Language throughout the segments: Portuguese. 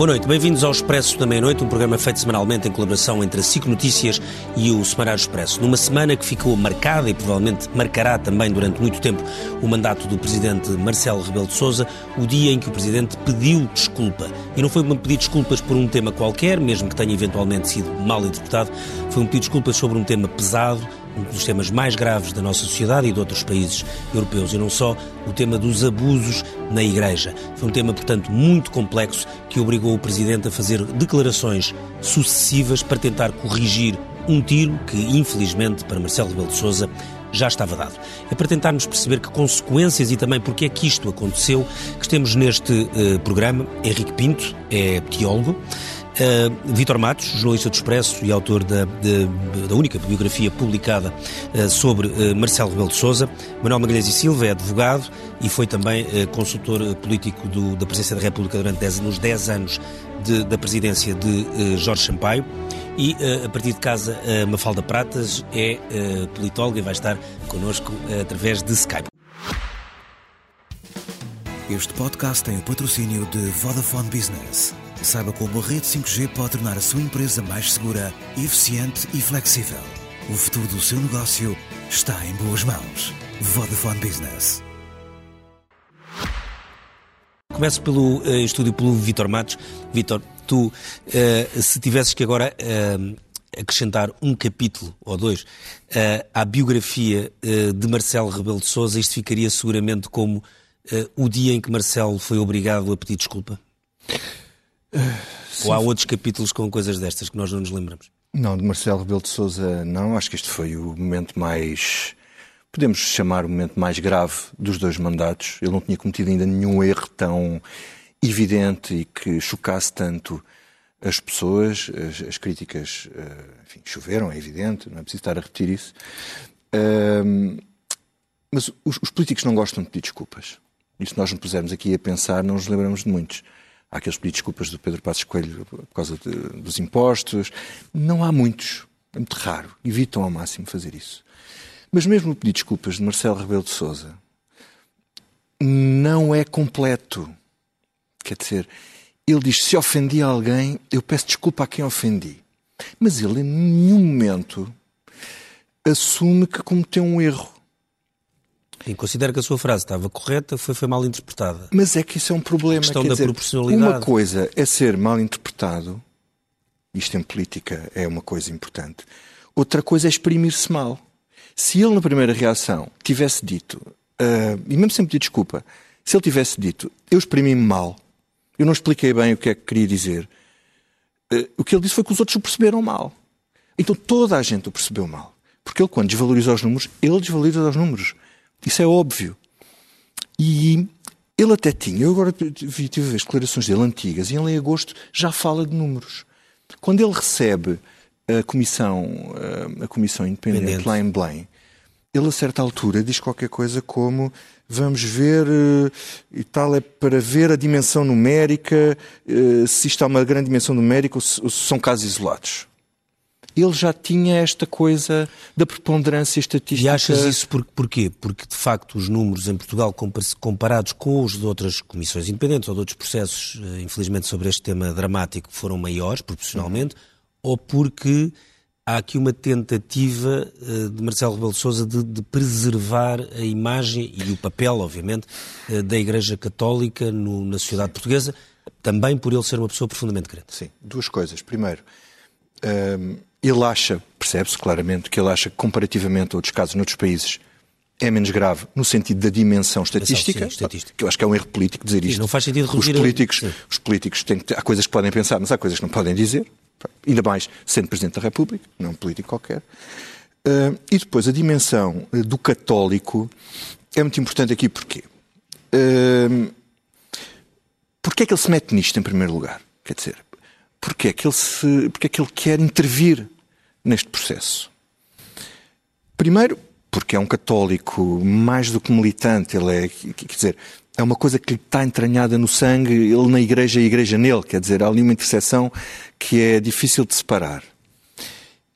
Boa noite, bem-vindos ao Expresso da Meia-Noite, um programa feito semanalmente em colaboração entre a SIC Notícias e o Semanário Expresso. Numa semana que ficou marcada e provavelmente marcará também durante muito tempo o mandato do Presidente Marcelo Rebelo de Sousa, o dia em que o Presidente pediu desculpa. E não foi um pedir desculpas por um tema qualquer, mesmo que tenha eventualmente sido mal interpretado, foi um pedido de desculpas sobre um tema pesado, um dos temas mais graves da nossa sociedade e de outros países europeus, e não só o tema dos abusos na Igreja. Foi um tema, portanto, muito complexo que obrigou o Presidente a fazer declarações sucessivas para tentar corrigir um tiro que, infelizmente, para Marcelo Rebelo de Sousa, já estava dado. É para tentarmos perceber que consequências e também porque é que isto aconteceu que temos neste uh, programa Henrique Pinto, é teólogo, Uh, Vítor Matos, jornalista do Expresso e autor da, de, da única biografia publicada uh, sobre uh, Marcelo Rebelo de Sousa. Manuel Magalhães e Silva é advogado e foi também consultor político do, da Presidência da República durante nos 10 anos de, da presidência de Jorge Sampaio. E a partir de casa, Mafalda Pratas é politóloga e vai estar connosco através de Skype. Este podcast tem o patrocínio de Vodafone Business. Saiba como a rede 5G pode tornar a sua empresa mais segura, eficiente e flexível. O futuro do seu negócio está em boas mãos. Vodafone Business. Começo pelo uh, estúdio pelo Vitor Matos. Vitor, tu, uh, se tivesses que agora uh, acrescentar um capítulo ou dois à biografia de Marcelo Rebelo de Sousa, isto ficaria seguramente como o dia em que Marcelo foi obrigado a pedir desculpa? Sim. Ou há outros capítulos com coisas destas que nós não nos lembramos? Não, de Marcelo Rebelo de Sousa não. Acho que este foi o momento mais, podemos chamar o momento mais grave dos dois mandatos. Ele não tinha cometido ainda nenhum erro tão evidente e que chocasse tanto as pessoas. As, as críticas, eh, enfim, choveram, é evidente, não é preciso estar a repetir isso. mas os, os políticos não gostam de pedir desculpas. E se nós nos pusermos aqui a pensar, não nos lembramos de muitos. Há aqueles pedidos de desculpas do Pedro Passos Coelho por causa de, dos impostos. Não há muitos. É muito raro. Evitam ao máximo fazer isso. Mas mesmo o pedido de desculpas de Marcelo Rebelo de Sousa não é completo. Quer dizer, ele diz: se ofendi alguém, eu peço desculpa a quem ofendi. Mas ele, em nenhum momento, assume que cometeu um erro. Sim, considera que a sua frase estava correta, foi, foi mal interpretada. Mas é que isso é um problema. A questão da dizer, proporcionalidade. Uma coisa é ser mal interpretado, isto em política é uma coisa importante. Outra coisa é exprimir-se mal. Se ele, na primeira reação, tivesse dito, uh, e mesmo sem pedir desculpa, se ele tivesse dito, eu exprimi-me mal, eu não expliquei bem o que é que queria dizer, uh, o que ele disse foi que os outros o perceberam mal. Então toda a gente o percebeu mal. Porque ele, quando desvaloriza os números, ele desvaloriza os números. Isso é óbvio. E ele até tinha, eu agora vi, tive as declarações dele antigas, e ele em agosto já fala de números. Quando ele recebe a comissão, a comissão independente lá em Belém, ele a certa altura diz qualquer coisa como vamos ver eh, e tal é para ver a dimensão numérica, eh, se isto há uma grande dimensão numérica ou se são casos isolados ele já tinha esta coisa da preponderância estatística. E achas isso por, porquê? Porque, de facto, os números em Portugal, comparados com os de outras comissões independentes ou de outros processos, eh, infelizmente, sobre este tema dramático, foram maiores, proporcionalmente, uhum. ou porque há aqui uma tentativa eh, de Marcelo Rebelo de Sousa de, de, preservar a imagem e o papel, obviamente, eh, da Igreja Católica no, na sociedade portuguesa, também por ele ser uma pessoa profundamente crente. Sim, duas coisas. Primeiro, hum, ele acha, percebe-se claramente, que ele acha que comparativamente a outros casos noutros países é menos grave no sentido da dimensão estatística, sim, estatística. que eu acho que é um erro político dizer isto. Sim, não faz sentido os políticos, a... os políticos têm que, há coisas que podem pensar, mas há coisas que não podem dizer. Ainda mais sendo Presidente da República, não é um político qualquer. Uh, e depois a dimensão uh, do católico é muito importante aqui porquê? Uh, porque é que ele se mete nisto em primeiro lugar? Quer dizer, porque é que ele, se, porque é que ele quer intervir neste processo? Primeiro, porque é um católico mais do que militante, ele é, quer dizer, é uma coisa que lhe está entranhada no sangue, ele na igreja e a igreja nele, quer dizer, há ali uma interseção que é difícil de separar.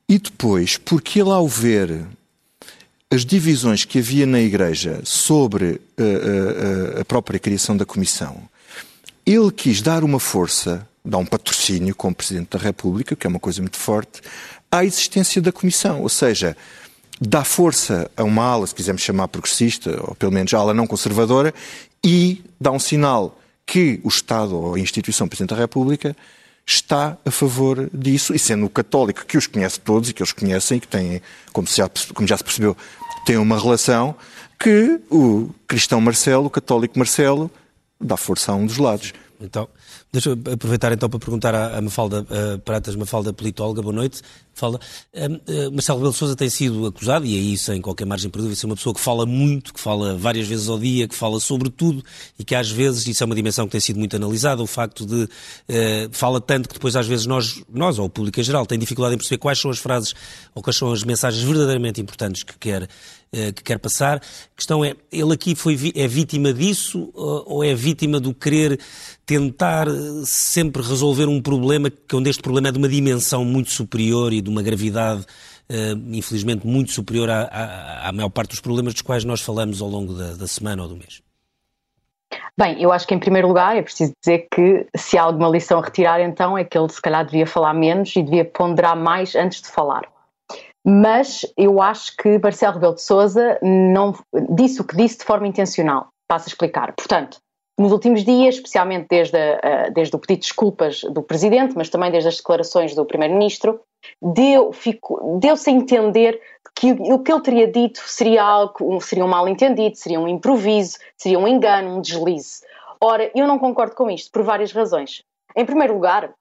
E depois, porque ele ao ver as divisões que havia na igreja sobre a, a, a própria criação da comissão, ele quis dar uma força dá um patrocínio como Presidente da República, que é uma coisa muito forte, à existência da Comissão. Ou seja, dá força a uma ala, se quisermos chamar progressista, ou pelo menos ala não conservadora, e dá um sinal que o Estado ou a instituição Presidente da República está a favor disso, e sendo o católico que os conhece todos e que eles conhecem, que têm, como já, como já se percebeu, têm uma relação, que o cristão Marcelo, o católico Marcelo, dá força a um dos lados. Então, deixa eu aproveitar então para perguntar à, Mafalda uh, Pratas, Mafalda politóloga, boa noite. Fala, uh, Marcelo Rebelo de Sousa tem sido acusado, e aí sem qualquer margem para dúvida, de ser uma pessoa que fala muito, que fala várias vezes ao dia, que fala sobre tudo e que às vezes, isso é uma dimensão que tem sido muito analisada, o facto de uh, fala tanto que depois às vezes nós, nós ou o público em geral, tem dificuldade em perceber quais são as frases ou quais são as mensagens verdadeiramente importantes que quer que quer passar. A questão é, ele aqui foi, é vítima disso ou é vítima do querer tentar eh, sempre resolver um problema que onde este problema é de uma dimensão muito superior e de uma gravidade infelizmente muito superior à, à, à, maior parte dos problemas dos quais nós falamos ao longo da, da, semana ou do mês? Bem, eu acho que em primeiro lugar é preciso dizer que se há alguma lição a retirar então é que ele se calhar devia falar menos e devia ponderar mais antes de falar mas eu acho que Marcelo Rebelo de Sousa não disse o que disse de forma intencional. Passo a explicar. Portanto, nos últimos dias, especialmente desde, a, desde o pedido de desculpas do Presidente, mas também desde as declarações do Primeiro-Ministro, deu, deu-se a entender que o que ele teria dito seria algo, seria um mal-entendido, seria um improviso, seria um engano, um deslize. Ora, eu não concordo com isto por várias razões. Em primeiro lugar,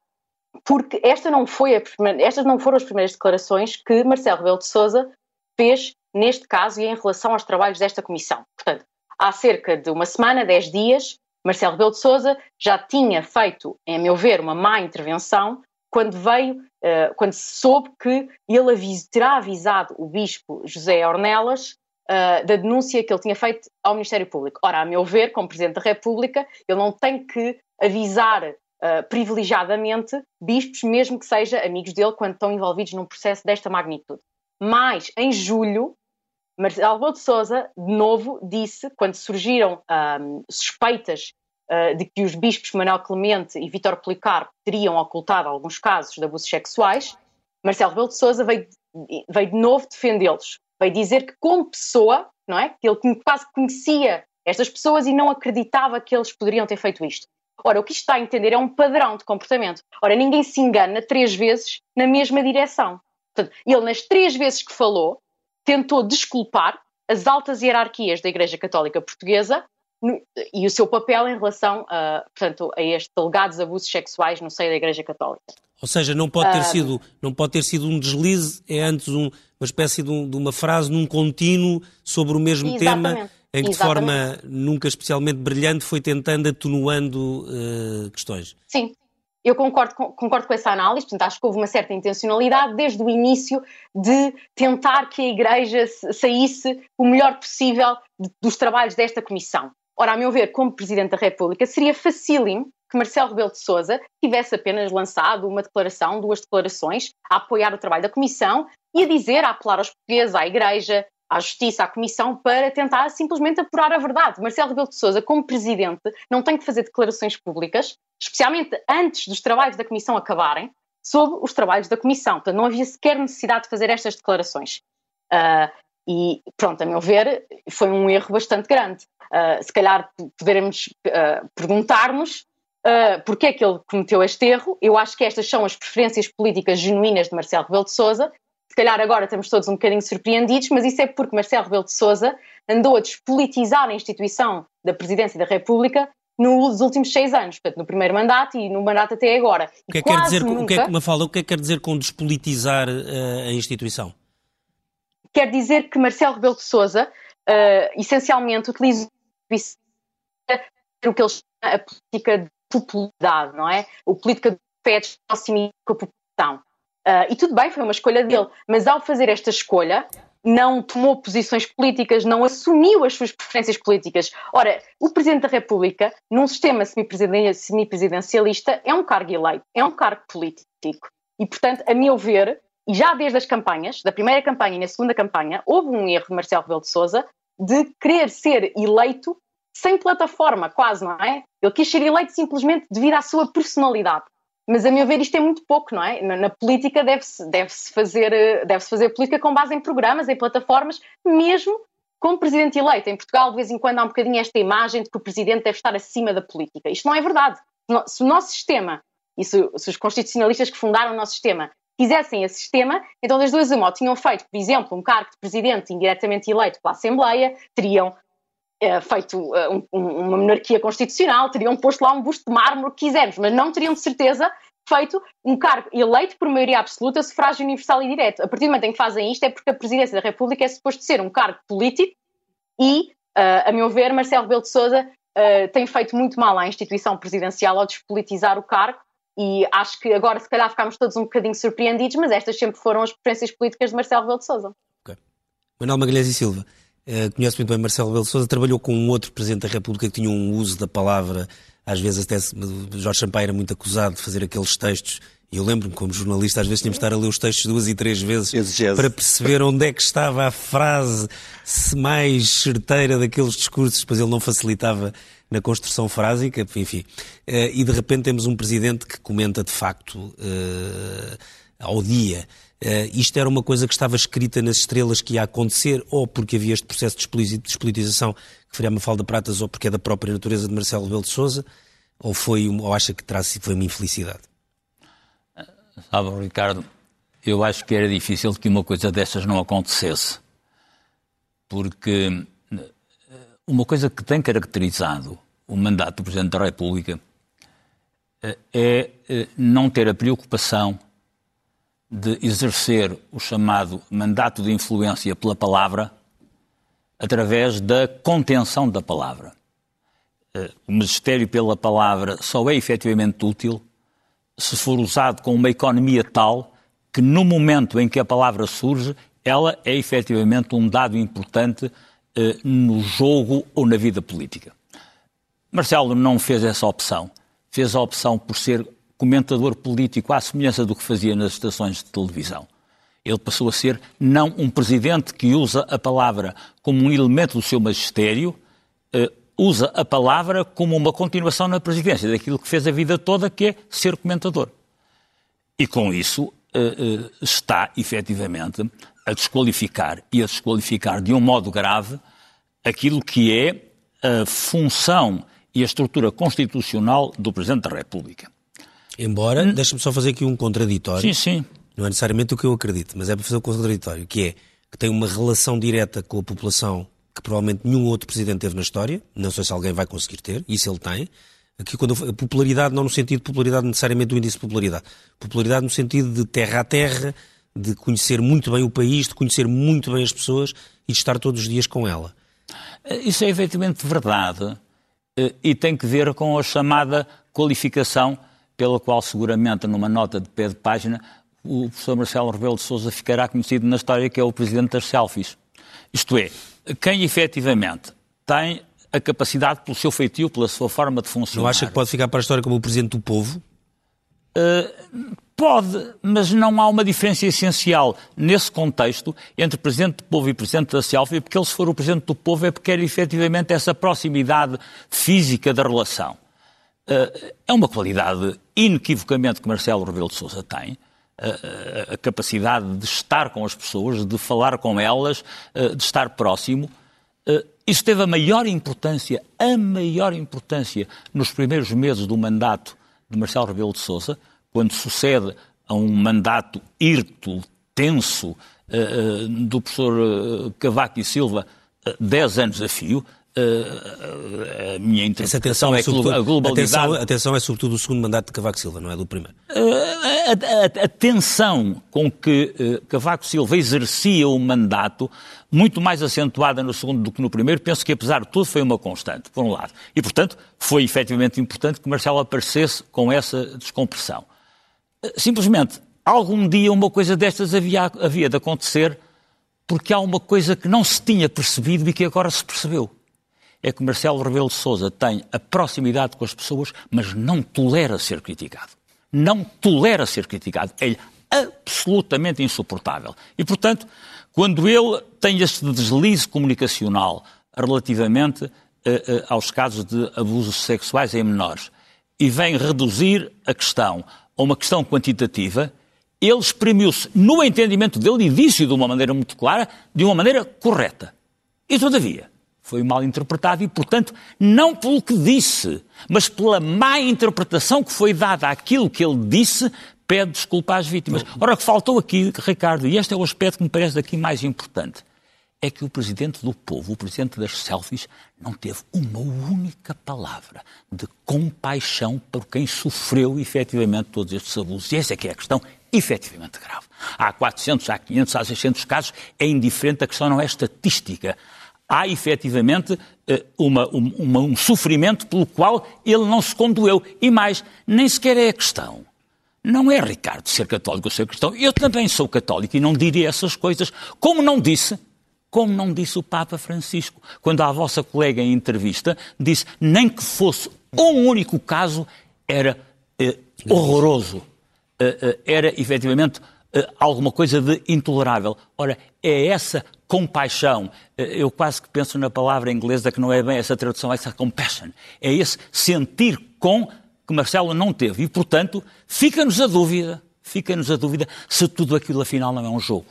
porque esta não foi primeira, estas não foram as primeiras declarações que Marcelo Rebelo de Sousa fez neste caso e em relação aos trabalhos desta comissão. Portanto, há cerca de uma semana, dez dias, Marcelo Rebelo de Sousa já tinha feito, em meu ver, uma má intervenção quando veio, uh, quando se soube que ele terá avisado o bispo José Ornelas uh, da denúncia que ele tinha feito ao Ministério Público. Ora, a meu ver, como Presidente da República, ele não tem que avisar uh, privilegiadamente bispos, mesmo que sejam amigos dele, quando estão envolvidos num processo desta magnitude. Mas, em julho, Marcelo de Souza, de novo, disse, quando surgiram um, suspeitas uh, de que os bispos Manuel Clemente e Vítor Policarpo teriam ocultado alguns casos de abusos sexuais, Marcelo Rebelo de Sousa veio, veio de novo defendê-los. Veio dizer que, como pessoa, não é? que ele quase conhecia estas pessoas e não acreditava que eles poderiam ter feito isto. Ora, o que isto está a entender é um padrão de comportamento. Ora, ninguém se engana três vezes na mesma direção. Portanto, ele, nas três vezes que falou, tentou desculpar as altas hierarquias da Igreja Católica Portuguesa e o seu papel em relação a, portanto, a estes alegados abusos sexuais no seio da Igreja Católica. Ou seja, não pode ter, uh, sido, não pode ter sido um deslize, é antes um, uma espécie de, um, de, uma frase num contínuo sobre o mesmo exatamente. tema em que de forma nunca especialmente brilhante foi tentando atenuando uh, questões. Sim, eu concordo com, concordo com essa análise, portanto, acho que houve uma certa intencionalidade desde o início de tentar que a Igreja saísse o melhor possível de, dos trabalhos desta comissão. Ora, a meu ver, como Presidente da República, seria facílimo que Marcelo Rebelo de Sousa tivesse apenas lançado uma declaração, duas declarações, a apoiar o trabalho da Comissão e a dizer, a apelar aos portugueses, à Igreja, à Justiça, à Comissão, para tentar simplesmente apurar a verdade. Marcelo Rebelo de Sousa, como Presidente, não tem que fazer declarações públicas, especialmente antes dos trabalhos da Comissão acabarem, sobre os trabalhos da Comissão. Portanto, não havia sequer necessidade de fazer estas declarações. Uh, e, pronto, a meu ver, foi um erro bastante grande. Uh, se calhar poderemos uh, perguntar-nos uh, porque é que ele cometeu este erro. Eu acho que estas são as preferências políticas genuínas de Marcelo Rebelo de Sousa se calhar agora estamos todos um bocadinho surpreendidos, mas isso é porque Marcelo Rebelo de Sousa andou a despolitizar a instituição da Presidência da República nos últimos seis anos, portanto, no primeiro mandato e no mandato até agora. O que é que quer dizer, nunca... o que é fala, o que é que quer dizer com despolitizar uh, a instituição? Quer dizer que Marcelo Rebelo de Sousa, uh, essencialmente, utiliza o que ele chama a política de popularidade, não é? O política de fé de proximidade com a população. Uh, e tudo bem, foi uma escolha dele, mas ao fazer esta escolha, não tomou posições políticas, não assumiu as suas preferências políticas. Ora, o Presidente da República, num sistema semipresidencialista, é um cargo eleito, é um cargo político. E, portanto, a meu ver, e já desde as campanhas, da primeira campanha e na segunda campanha, houve um erro de Marcelo Rebelo de Sousa de querer ser eleito sem plataforma, quase, não é? Ele quis ser eleito simplesmente devido à sua personalidade. Mas a meu ver isto é muito pouco, não é? Na, política deve-se deve -se fazer, eh, deve fazer política com base em programas, em plataformas, mesmo como presidente eleito. Em Portugal, de vez em quando, há um bocadinho esta imagem de que o presidente deve estar acima da política. Isto não é verdade. Se o nosso sistema, e se, se os constitucionalistas que fundaram o nosso sistema quisessem esse sistema, então das duas uma, tinham feito, por exemplo, um cargo de presidente indiretamente eleito pela Assembleia, teriam feito uh, um, uma monarquia constitucional, teriam posto lá um busto de mármore que quisermos, mas não teriam de certeza feito um cargo eleito por maioria absoluta, sufrágio universal e direto. A partir do momento em que fazem isto é porque a presidência da República é suposto ser um cargo político e, uh, a meu ver, Marcelo Rebelo de Sousa tem feito muito mal à instituição presidencial ao despolitizar o cargo e acho que agora se calhar ficámos todos um bocadinho surpreendidos, mas estas sempre foram as preferências políticas de Marcelo Rebelo de Sousa. Okay. Manuel Magalhães e Silva, uh, conhece muito bem Marcelo Rebelo de Sousa, trabalhou com um outro Presidente da República que tinha um uso da palavra, às vezes até Jorge Sampaio era muito acusado de fazer aqueles textos e eu lembro-me, como jornalista, às vezes tínhamos de estar a ler os textos duas e três vezes Exigese. para perceber onde é que estava a frase mais certeira daqueles discursos, pois ele não facilitava na construção frásica, enfim. Eh, e de repente temos um presidente que comenta de facto eh, ao dia. Uh, isto era uma coisa que estava escrita nas estrelas que ia acontecer, ou porque havia este processo de despolitização que faria uma falda pratas, ou porque é da própria natureza de Marcelo Rebelo de Sousa, ou, foi, ou acha que terá sido foi uma infelicidade? Sabe, Ricardo, eu acho que era difícil que uma coisa dessas não acontecesse. Porque uma coisa que tem caracterizado o mandato do Presidente da República eh, é eh, não ter a preocupação de exercer o chamado mandato de influência pela palavra através da contenção da palavra. Eh, o magistério pela palavra só é efetivamente útil se for usado com uma economia tal que no momento em que a palavra surge, ela é efetivamente um dado importante eh, no jogo ou na vida política. Marcelo não fez essa opção. Fez a opção por ser comentador político à semelhança do que fazia nas estações de televisão. Ele passou a ser não um presidente que usa a palavra como um elemento do seu magistério, eh, usa a palavra como uma continuação na presidência daquilo que fez a vida toda, que é ser comentador. E com isso eh, eh, está, efetivamente, a desqualificar e a desqualificar de um modo grave aquilo que é a função e a estrutura constitucional do Presidente da República. Embora, hum. deixa-me só fazer aqui um contraditório. Sim, sim. Não é necessariamente o que eu acredito, mas é para fazer um contraditório, que é que tem uma relação direta com a população que provavelmente nenhum outro presidente teve na história, não sei se alguém vai conseguir ter, isso ele tem. Aqui quando a popularidade, não no sentido de popularidade necessariamente do índice de popularidade, popularidade no sentido de terra a terra, de conhecer muito bem o país, de conhecer muito bem as pessoas e de estar todos os dias com ela. Isso é efetivamente verdade eh, e tem que ver com a chamada qualificação pela qual seguramente numa nota de pé de página o professor Marcelo Rebelo de Sousa ficará conhecido na história que é o presidente das selfies. Isto é, quem efetivamente tem a capacidade, pelo seu feitio, pela sua forma de funcionar. Não acha que pode ficar para a história como o presidente do povo? Uh, pode, mas não há uma diferença essencial nesse contexto entre presidente do povo e presidente da selfie, porque ele, se for o presidente do povo, é porque quer efetivamente essa proximidade física da relação. Uh, é uma qualidade inequivocamente que Marcelo Rebelo de Sousa tem, a, capacidade de estar com as pessoas, de falar com elas, eh, de estar próximo. Eh, isso teve a maior importância, a maior importância nos primeiros meses do mandato de Marcelo Rebelo de Sousa, quando sucede a um mandato irto, tenso, eh, do professor Cavaco e Silva, dez anos a fio, Uh, a minha interpretação é, é que a globalidade... Atenção, atenção, é sobretudo o segundo mandato de Cavaco Silva, não é do primeiro. Uh, a, a, a, tensão com que uh, Cavaco Silva exercia o mandato, muito mais acentuada no segundo do que no primeiro, penso que apesar de tudo foi uma constante, por um lado. E, portanto, foi efetivamente importante que Marcelo aparecesse com essa descompressão. simplesmente, algum dia uma coisa destas havia, havia de acontecer porque há uma coisa que não se tinha percebido e que agora se percebeu é que Marcelo Rebelo de Sousa tem a proximidade com as pessoas, mas não tolera ser criticado. Não tolera ser criticado. É absolutamente insuportável. E, portanto, quando ele tem este deslize comunicacional relativamente uh, uh, aos casos de abusos sexuais em menores e vem reduzir a questão ou uma questão quantitativa, ele exprimiu-se no entendimento dele e disse de uma maneira muito clara, de uma maneira correta. E, todavia, foi mal interpretado e, portanto, não pelo que disse, mas pela má interpretação que foi dada àquilo que ele disse, pede desculpa às vítimas. Ora, o que faltou aqui, Ricardo, e este é o aspecto que me parece daqui mais importante, é que o presidente do povo, o presidente das selfies, não teve uma única palavra de compaixão por quem sofreu efetivamente todos estes abusos. E essa é que é a questão efetivamente grave. Há 400, há 500, há 600 casos, é indiferente, a questão não é estatística. Há efetivamente eh, uma, uma, um sofrimento pelo qual ele não se condoeu. E mais, nem sequer é a questão. Não é, Ricardo, ser católico ou ser cristão. Eu também sou católico e não diria essas coisas, como não disse como não disse o Papa Francisco, quando a vossa colega em entrevista disse nem que fosse um único caso era eh, horroroso, eh, eh, era efetivamente eh, alguma coisa de intolerável. Ora, é essa compaixão, eh, eu quase que penso na palavra inglesa que não é bem essa tradução, essa compassion, é esse sentir com que Marcelo não teve. E, portanto, fica-nos a dúvida, fica-nos a dúvida se tudo aquilo afinal não é um jogo.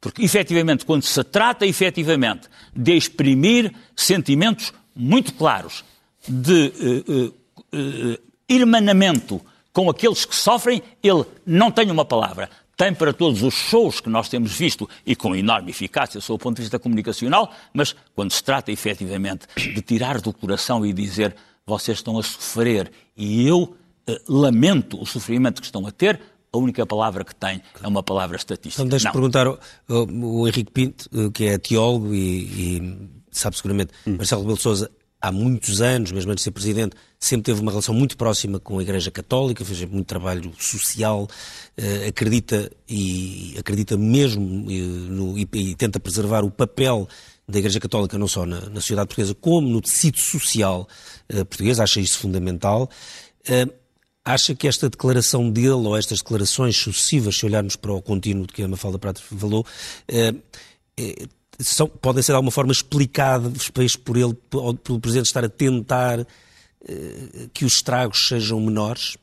Porque, efetivamente, quando se trata efetivamente de exprimir sentimentos muito claros de uh, uh, uh, irmanamento com aqueles que sofrem, ele não tem uma palavra. Tem para todos os shows que nós temos visto e com enorme eficácia, sob o ponto de vista comunicacional, mas quando se trata efetivamente de tirar do coração e dizer vocês estão a sofrer e eu lamento o sofrimento que estão a ter, a única palavra que tem é uma palavra estatística. Então deixe-me perguntar ao, ao, Henrique Pinto, eh, que é teólogo e, e sabe seguramente, hum. Marcelo Rebelo de Sousa há muitos anos, mesmo antes de ser presidente, sempre teve uma relação muito próxima com a Igreja Católica, fez muito trabalho social, uh, acredita e acredita mesmo uh, no, e, e, tenta preservar o papel da Igreja Católica não só na, na sociedade portuguesa como no tecido social uh, português, acha isso fundamental. Acha que esta declaração dele, ou estas declarações sucessivas, se olharmos para o contínuo de que a Mafalda Prato falou, eh, eh, são, podem ser de alguma forma explicadas por ele, pelo Presidente estar a tentar eh, que os estragos sejam menores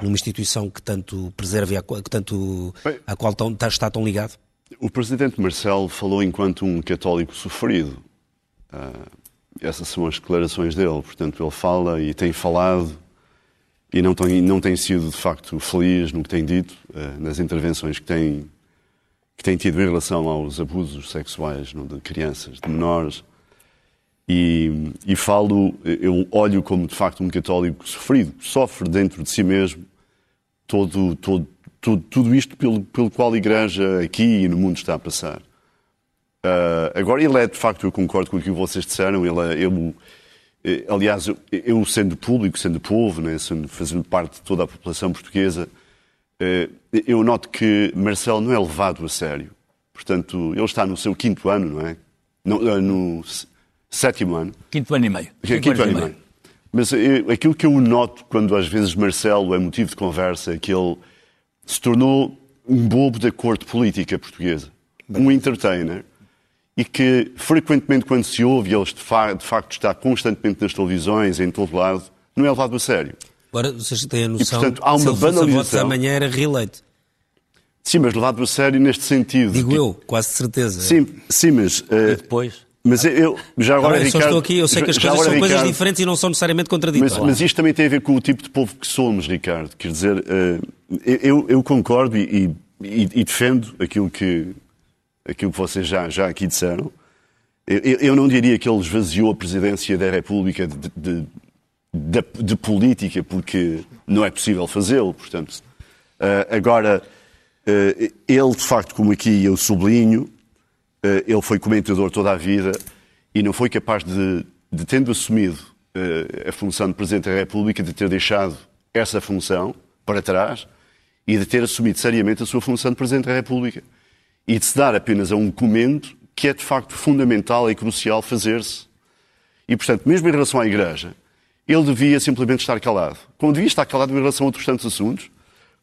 numa instituição que tanto preserva e a, que tanto, Bem, à qual tão, está tão ligado? O Presidente Marcelo falou enquanto um católico sofrido. Uh, essas são as declarações dele. Portanto, ele fala e tem falado e não tem, não tem sido, de facto, feliz no que tem dito, uh, nas intervenções que tem, que tem tido em relação aos abusos sexuais não, de crianças, de menores. E, e falo, eu olho como, de facto, um católico sofrido, sofre dentro de si mesmo todo, todo, todo, tudo isto pelo, pelo qual a Igreja aqui e no mundo está a passar. Uh, agora, ele é, de facto, eu concordo com o que vocês disseram, ele é, eu, eh, aliás, eu, sendo público, sendo povo, né, sendo, fazendo parte de toda a população portuguesa, eh, eu noto que Marcelo não é levado a sério. Portanto, ele está no seu quinto ano, não é? No, eh, no sétimo ano. Quinto ano e meio. Quinto, quinto ano e meio. meio. Mas eu, aquilo que eu noto quando às vezes Marcelo é motivo de conversa é que ele se tornou um bobo da corte política portuguesa. Bem. Um entertainer e que frequentemente quando se ouve, ele de, fa de facto está constantemente nas televisões, em todo lado, não é levado a sério. Agora, vocês têm a noção e, portanto, há uma se banalização. amanhã era reeleito. Sim, mas levado a sério neste sentido. Digo que... eu, quase certeza. Sim, sim mas... Uh... E depois? Mas eu, já agora, eu Ricardo, estou aqui, eu sei que as coisas são Ricardo, coisas diferentes e não são necessariamente contraditórias. Mas, mas, isto também tem a ver com o tipo de povo que somos, Ricardo. Quer dizer, uh, eu, eu, concordo e, e, e, defendo aquilo que, aquilo que vocês já, já aqui disseram. Eu, eu, não diria que ele esvaziou a presidência da República de, de, de, de política, porque não é possível fazê-lo. Portanto, uh, agora, uh, ele, de facto, como aqui eu sublinho, uh, ele foi comentador toda a vida e não foi capaz de, de tendo assumido a função de Presidente da República, de ter deixado essa função para trás e de ter assumido seriamente a sua função de Presidente da República e de se dar apenas a um comendo que é de facto fundamental e crucial fazer-se. E, portanto, mesmo em relação à Igreja, ele devia simplesmente estar calado. Como devia estar calado em relação a outros tantos assuntos,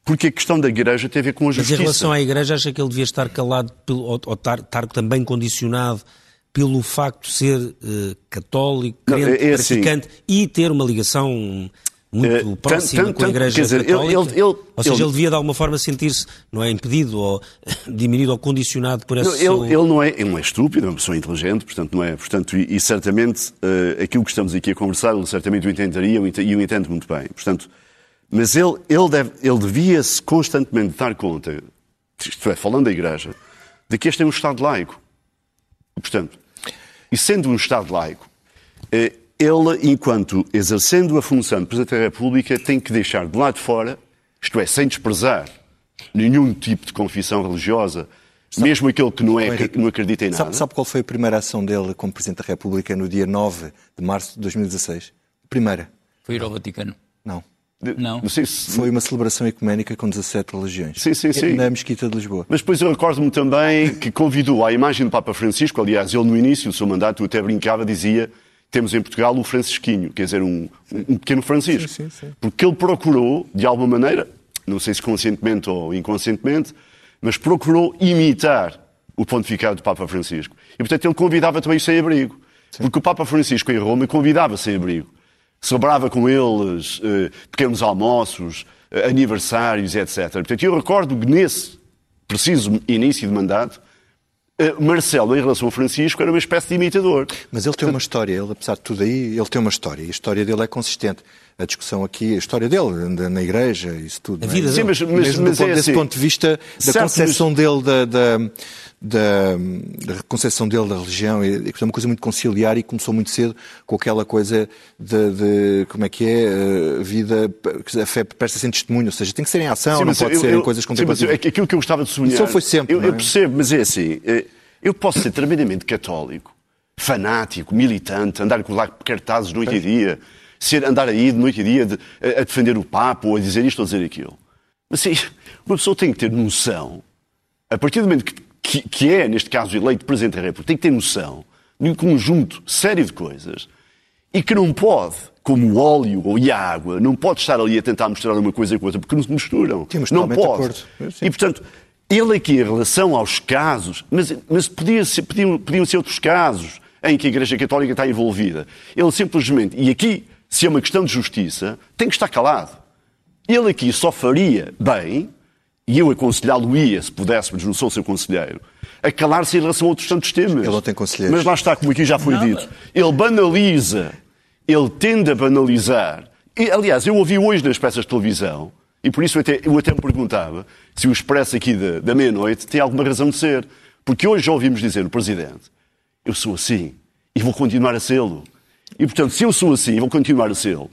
porque a questão da Igreja tem a ver com a justiça. Mas em relação à Igreja, acha que ele devia estar calado pelo, ou, ou estar, estar, também condicionado pelo facto de ser uh, católico, crente, Não, é, é assim. praticante e ter uma ligação muito Uh, próxima tanto- com a Igreja quer dizer, ele- Católica. ele- ele- ou seja, ele- ele devia de alguma forma sentir-se, não é, impedido ou diminuído ou condicionado por esse Não, seu... ele, ele não é, ele não é estúpido, é uma pessoa inteligente, portanto, não é. Portanto, e, e certamente eh, aquilo que estamos aqui a conversar, ele certamente o entenderia e o entende muito bem. Portanto, mas ele, ele, deve, ele devia-se constantemente dar conta, isto é, falando da Igreja, de que este é um Estado laico. Portanto, e sendo um Estado laico, eh, ele, enquanto exercendo a função de Presidente da República, tem que deixar de lado de fora, isto é, sem desprezar nenhum tipo de confissão religiosa, mesmo aquele que não, é, que não acredita em nada. Sabe, sabe qual foi a primeira ação dele como Presidente da República no dia 9 de março de 2016? Primeira. Foi ir ao Vaticano. Não. Não. Foi uma celebração ecuménica com 17 religiões. Sim, sim, sim. Na Mesquita de Lisboa. Mas depois eu recordo-me também que convidou à imagem do Papa Francisco, aliás, ele no início do seu mandato até brincava, dizia temos em Portugal o Francisquinho, quer dizer, um, um pequeno Francisco. Sim, sim, sim. Porque ele procurou, de alguma maneira, não sei se conscientemente ou inconscientemente, mas procurou imitar o pontificado do Papa Francisco. E, portanto, ele convidava também os sem-abrigo. Porque o Papa Francisco em Roma convidava sem-abrigo. Celebrava com eles eh, pequenos almoços, eh, aniversários, etc. Portanto, eu recordo que nesse preciso início de mandato, Marcelo, em relação a Francisco, era uma espécie de imitador. Mas ele tem uma história, ele, apesar de tudo aí, ele tem uma história. E a história dele é consistente. A discussão aqui, a história dele, anda na igreja, isso tudo. A é? vida Sim, dele. mas, mas, Mesmo mas do ponto, é desse assim. ponto de vista da Certo, concepção dele da, da, da, da concepção dele da religião e, que é uma coisa muito conciliar e começou muito cedo com aquela coisa de, de como é que é a vida que a fé presta-se em testemunho, ou seja, tem que ser em ação, Sim, não pode eu- ser eu- em coisas sim, contemplativas. é que aquilo que eu gostava de sublinhar. Isso foi sempre, Eu, é? eu percebo, mas é assim. eh, Eu posso ser tremendamente católico, fanático, militante, andar com lá cartazes noite e dia, ser, andar aí de noite e dia de- a, a defender o Papa ou a dizer isto ou a dizer aquilo. Mas sim, uma pessoa tem que ter noção, a partir do momento que, que, que é, neste caso, eleito Presidente da República, tem que ter noção de um conjunto sério de coisas e que não pode, como o óleo ou a água, não pode estar ali a tentar misturar uma coisa com outra, porque não se misturam. Mas não pode. E, portanto, ele aqui, em relação aos casos, mas, mas podia ser- podiam, podiam ser outros casos em que a Igreja Católica está envolvida. Ele simplesmente, e aqui, se é uma questão de justiça, tem que estar calado. Ele aqui só faria bem, e eu aconselhá-lo-ia, se pudéssemos, não sou seu conselheiro, a calar-se em relação a outros tantos temas. Ele não tem conselheiros. Mas lá está, como aqui já foi Não, dito. Ele banaliza, ele tende a banalizar. E, aliás, eu ouvi hoje nas peças de televisão, e por isso eu até, eu até me perguntava se o expresso aqui da, da meia-noite tem alguma razão de ser. Porque hoje já ouvimos dizer no Presidente, eu sou assim e vou continuar a sê-lo. E, portanto, se eu sou assim e vou continuar a sê-lo,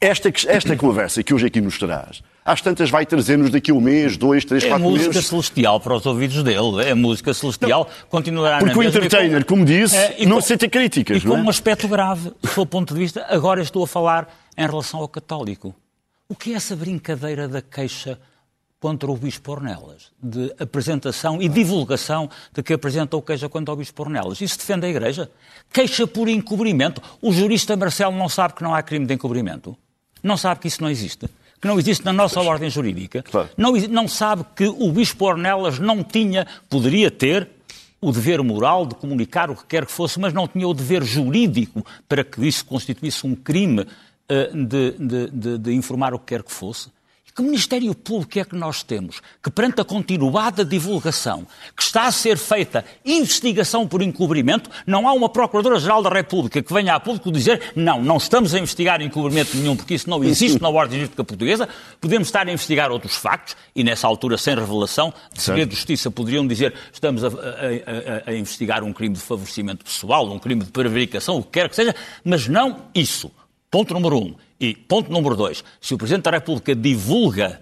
esta, esta conversa que hoje aqui nos traz, às tantas vai trazer-nos daqui um mês, dois, três, É quatro música meses. celestial para os ouvidos dele. É música celestial. Continuará Porque o com- entertainer, como disse, É, não com- aceita críticas, E não com é? um aspecto grave, do seu ponto de vista, agora estou a falar em relação ao católico. O que é essa brincadeira da queixa contra o Bispo Ornelas? De apresentação e divulgação de que apresentou queixa contra o Bispo Ornelas. Isso defende a Igreja? Queixa por encobrimento. O jurista Marcelo não sabe que não há crime de encobrimento? Não sabe que isso não existe? Que não existe na nossa ordem jurídica? Claro. Não, não sabe que o Bispo Ornelas não tinha, poderia ter, o dever moral de comunicar o que quer que fosse, mas não tinha o dever jurídico para que isso constituísse um crime eh, de, de- de- de informar o que quer que fosse? Que Ministério Público é que nós temos que, perante a continuada divulgação que está a ser feita investigação por encobrimento, não há uma Procuradora-Geral da República que venha a público dizer não, não estamos a investigar encobrimento nenhum porque isso não existe na ordem jurídica portuguesa, podemos estar a investigar outros factos e nessa altura sem revelação de segredo de justiça poderiam dizer estamos a, a- a- a- a investigar um crime de favorecimento pessoal, um crime de prevaricação, o que quer que seja, mas não isso. Ponto número um. E ponto número dois. Se o Presidente da República divulga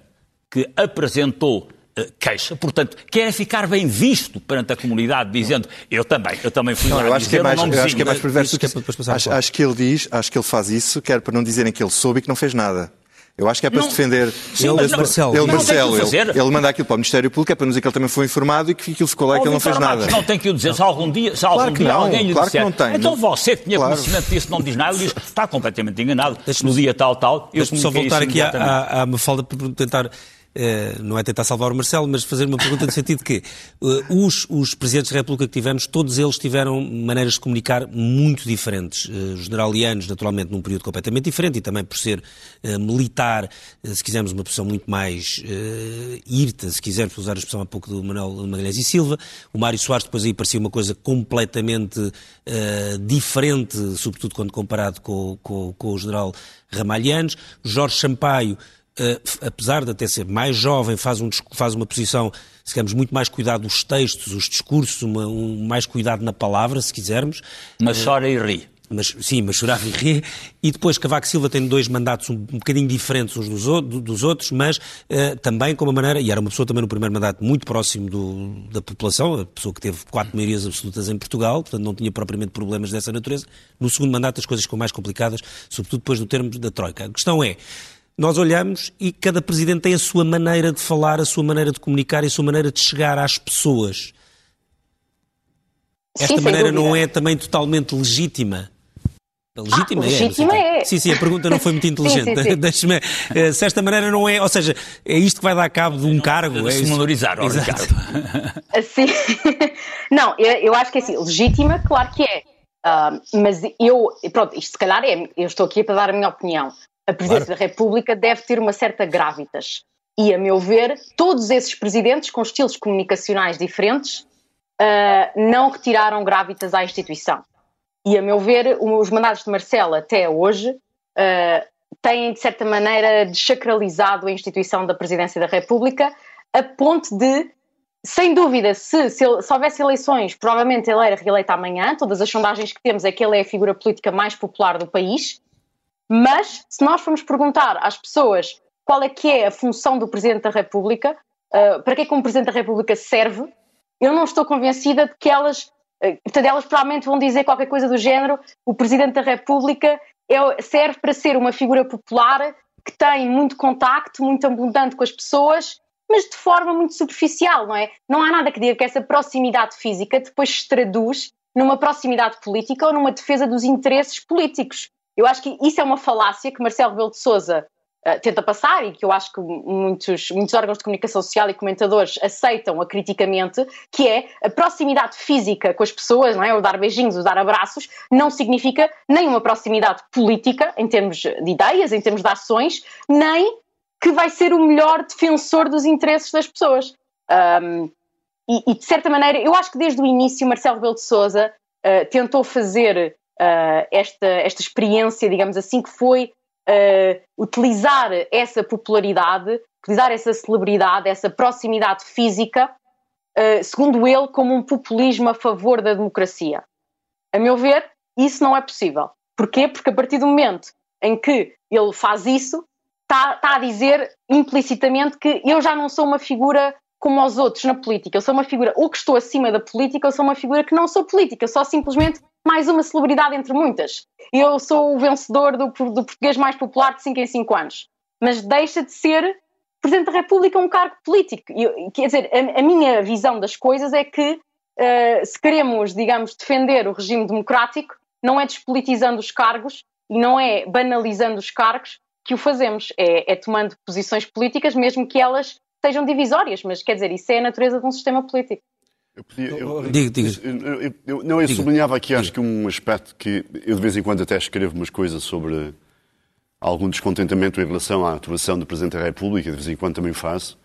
que apresentou eh, queixa, portanto, quer ficar bem visto perante a comunidade, dizendo eu também, eu também fui Não, lá eu acho que é mais, eu acho que é mais perverso que que é acho, acho que ele diz, acho que ele faz isso, quer para não dizerem que ele soube e que não fez nada. Eu acho que é para Não. se defender. Sim, ele, mas não- Marcelo. ele, não Marcelo, ele, ele manda aquilo para o Ministério Público, é para não dizer que ele também foi informado e que aquilo ficou lá e que ele não fez nada. Não tem que o dizer. Se algum dia, se algum Claro que dia não, alguém lhe claro que disser, não tem. então você que tinha Claro. conhecimento disso não diz nada, ele diz, está completamente enganado. No dia tal, tal, eu só voltar aqui à, à, à Mafalda para tentar não é tentar salvar o Marcelo, mas fazer uma pergunta no sentido que os, os presidentes da República que tivemos, todos eles tiveram maneiras de comunicar muito diferentes. Os generalianos, naturalmente, num período completamente diferente e também por ser militar, se quisermos, uma posição muito mais irta, se quisermos usar a expressão há pouco do Manuel Magalhães e Silva. O Mário Soares depois aí parecia uma coisa completamente diferente, sobretudo quando comparado com, com, com o general Ramalhianos. Jorge Sampaio, uh, apesar de até ser mais jovem, faz, um, faz uma posição, quisermos, muito mais cuidado dos textos, os discursos, uma, um, mais cuidado na palavra, se quisermos. Mas chora e ri. Mas, sim, mas chorava e rir. E depois Cavaco Silva tem dois mandatos um, um bocadinho diferentes uns dos, dos outros, mas uh, também com uma maneira, e era uma pessoa também no primeiro mandato muito próximo do, da população, a pessoa que teve quatro maiorias absolutas em Portugal, portanto não tinha propriamente problemas dessa natureza. No segundo mandato as coisas ficam mais complicadas, sobretudo depois do termo da Troika. A questão é, nós olhamos e cada presidente tem a sua maneira de falar, a sua maneira de comunicar e a sua maneira de chegar às pessoas. Esta Sim, maneira não é também totalmente legítima? Legítima, ah, legítima é, é. Sim, sim, a pergunta não foi muito inteligente. Deixe-me. Eh, se esta maneira não é. Ou seja, é isto que vai dar cabo de um não, cargo. É se valorizar, ó, Ricardo. Sim. Não, eu, eu, acho que é assim, legítima, claro que é. Uh, mas eu. Pronto, isto se calhar é. Eu estou aqui para dar a minha opinião. A Presidência claro. da República deve ter uma certa gravitas. E, a meu ver, todos esses presidentes, com estilos comunicacionais diferentes, uh, não retiraram gravitas à instituição. E, a meu ver, os mandados de Marcelo até hoje uh, têm, de certa maneira, desacralizado a instituição da Presidência da República, a ponto de, sem dúvida, se, se, se houvesse eleições, provavelmente ele era reeleito amanhã. Todas as sondagens que temos é que ele é a figura política mais popular do país. Mas, se nós formos perguntar às pessoas qual é que é a função do Presidente da República, uh, para que é que um Presidente da República serve, eu não estou convencida de que elas eh, portanto, elas provavelmente vão dizer qualquer coisa do género: o Presidente da República é, serve para ser uma figura popular que tem muito contacto, muito abundante com as pessoas, mas de forma muito superficial, não é? Não há nada que diga que essa proximidade física depois se traduz numa proximidade política ou numa defesa dos interesses políticos. Eu acho que isso é uma falácia que Marcelo Rebelo de Sousa uh, tenta passar e que eu acho que muitos, muitos órgãos de comunicação social e comentadores aceitam acriticamente, que é a proximidade física com as pessoas, não é? o dar beijinhos, o dar abraços, não significa nem uma proximidade política, em termos de ideias, em termos de ações, nem que vai ser o melhor defensor dos interesses das pessoas. Um, e, e, de certa maneira, eu acho que desde o início Marcelo Rebelo de Sousa uh, tentou fazer uh, esta, esta experiência, digamos assim, que foi uh, utilizar essa popularidade, utilizar essa celebridade, essa proximidade física, uh, segundo ele, como um populismo a favor da democracia. A meu ver, isso não é possível. Porquê? Porque a partir do momento em que ele faz isso, está, está a dizer implicitamente que eu já não sou uma figura como os outros na política. Eu sou uma figura ou que estou acima da política, ou sou uma figura que não sou política, só simplesmente mais uma celebridade entre muitas. Eu sou o vencedor do, do português mais popular de 5 em 5 anos. Mas deixa de ser Presidente da República um cargo político. Eu, quer dizer, a, a, minha visão das coisas é que uh, se queremos, digamos, defender o regime democrático, não é despolitizando os cargos e não é banalizando os cargos que o fazemos. É, é tomando posições políticas, mesmo que elas sejam divisórias, mas quer dizer, isso é a natureza de um sistema político. Eu podia, eu, diga, diga. Eu, eu, não, eu diga. sublinhava aqui, acho que um aspecto que eu de vez em quando até escrevo umas coisas sobre algum descontentamento em relação à atuação do Presidente da República, de vez em quando também faço,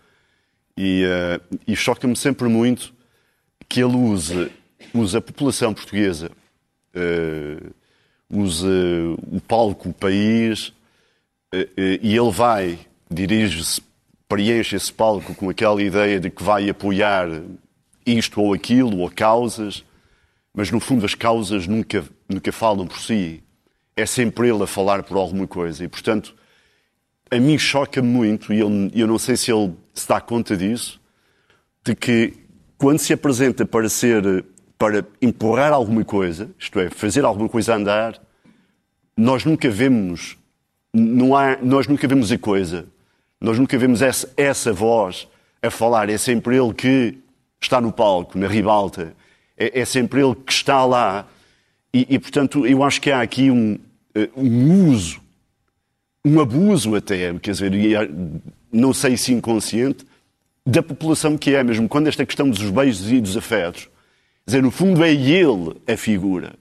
e, uh, e choca-me sempre muito que ele use, use a população portuguesa, uh, use o palco, o país, uh, e ele vai, dirige-se, preenche esse palco com aquela ideia de que vai apoiar isto ou aquilo, ou causas, mas no fundo as causas nunca, nunca falam por si. É sempre ele a falar por alguma coisa. E, portanto, a mim choca-me muito, e eu, eu não sei se ele se dá conta disso, de que quando se apresenta para ser, para empurrar alguma coisa, isto é, fazer alguma coisa andar, nós nunca vemos, não há, nós nunca vemos a coisa, nós nunca vemos essa, essa voz a falar, é sempre ele que está no palco, na ribalta, é, é sempre ele que está lá. E, e, portanto, eu acho que há aqui um, eh, um uso, um abuso até, quer dizer, não sei se inconsciente, da população que é, mesmo quando esta questão dos beijos e dos afetos. Quer dizer, no fundo é ele a figura.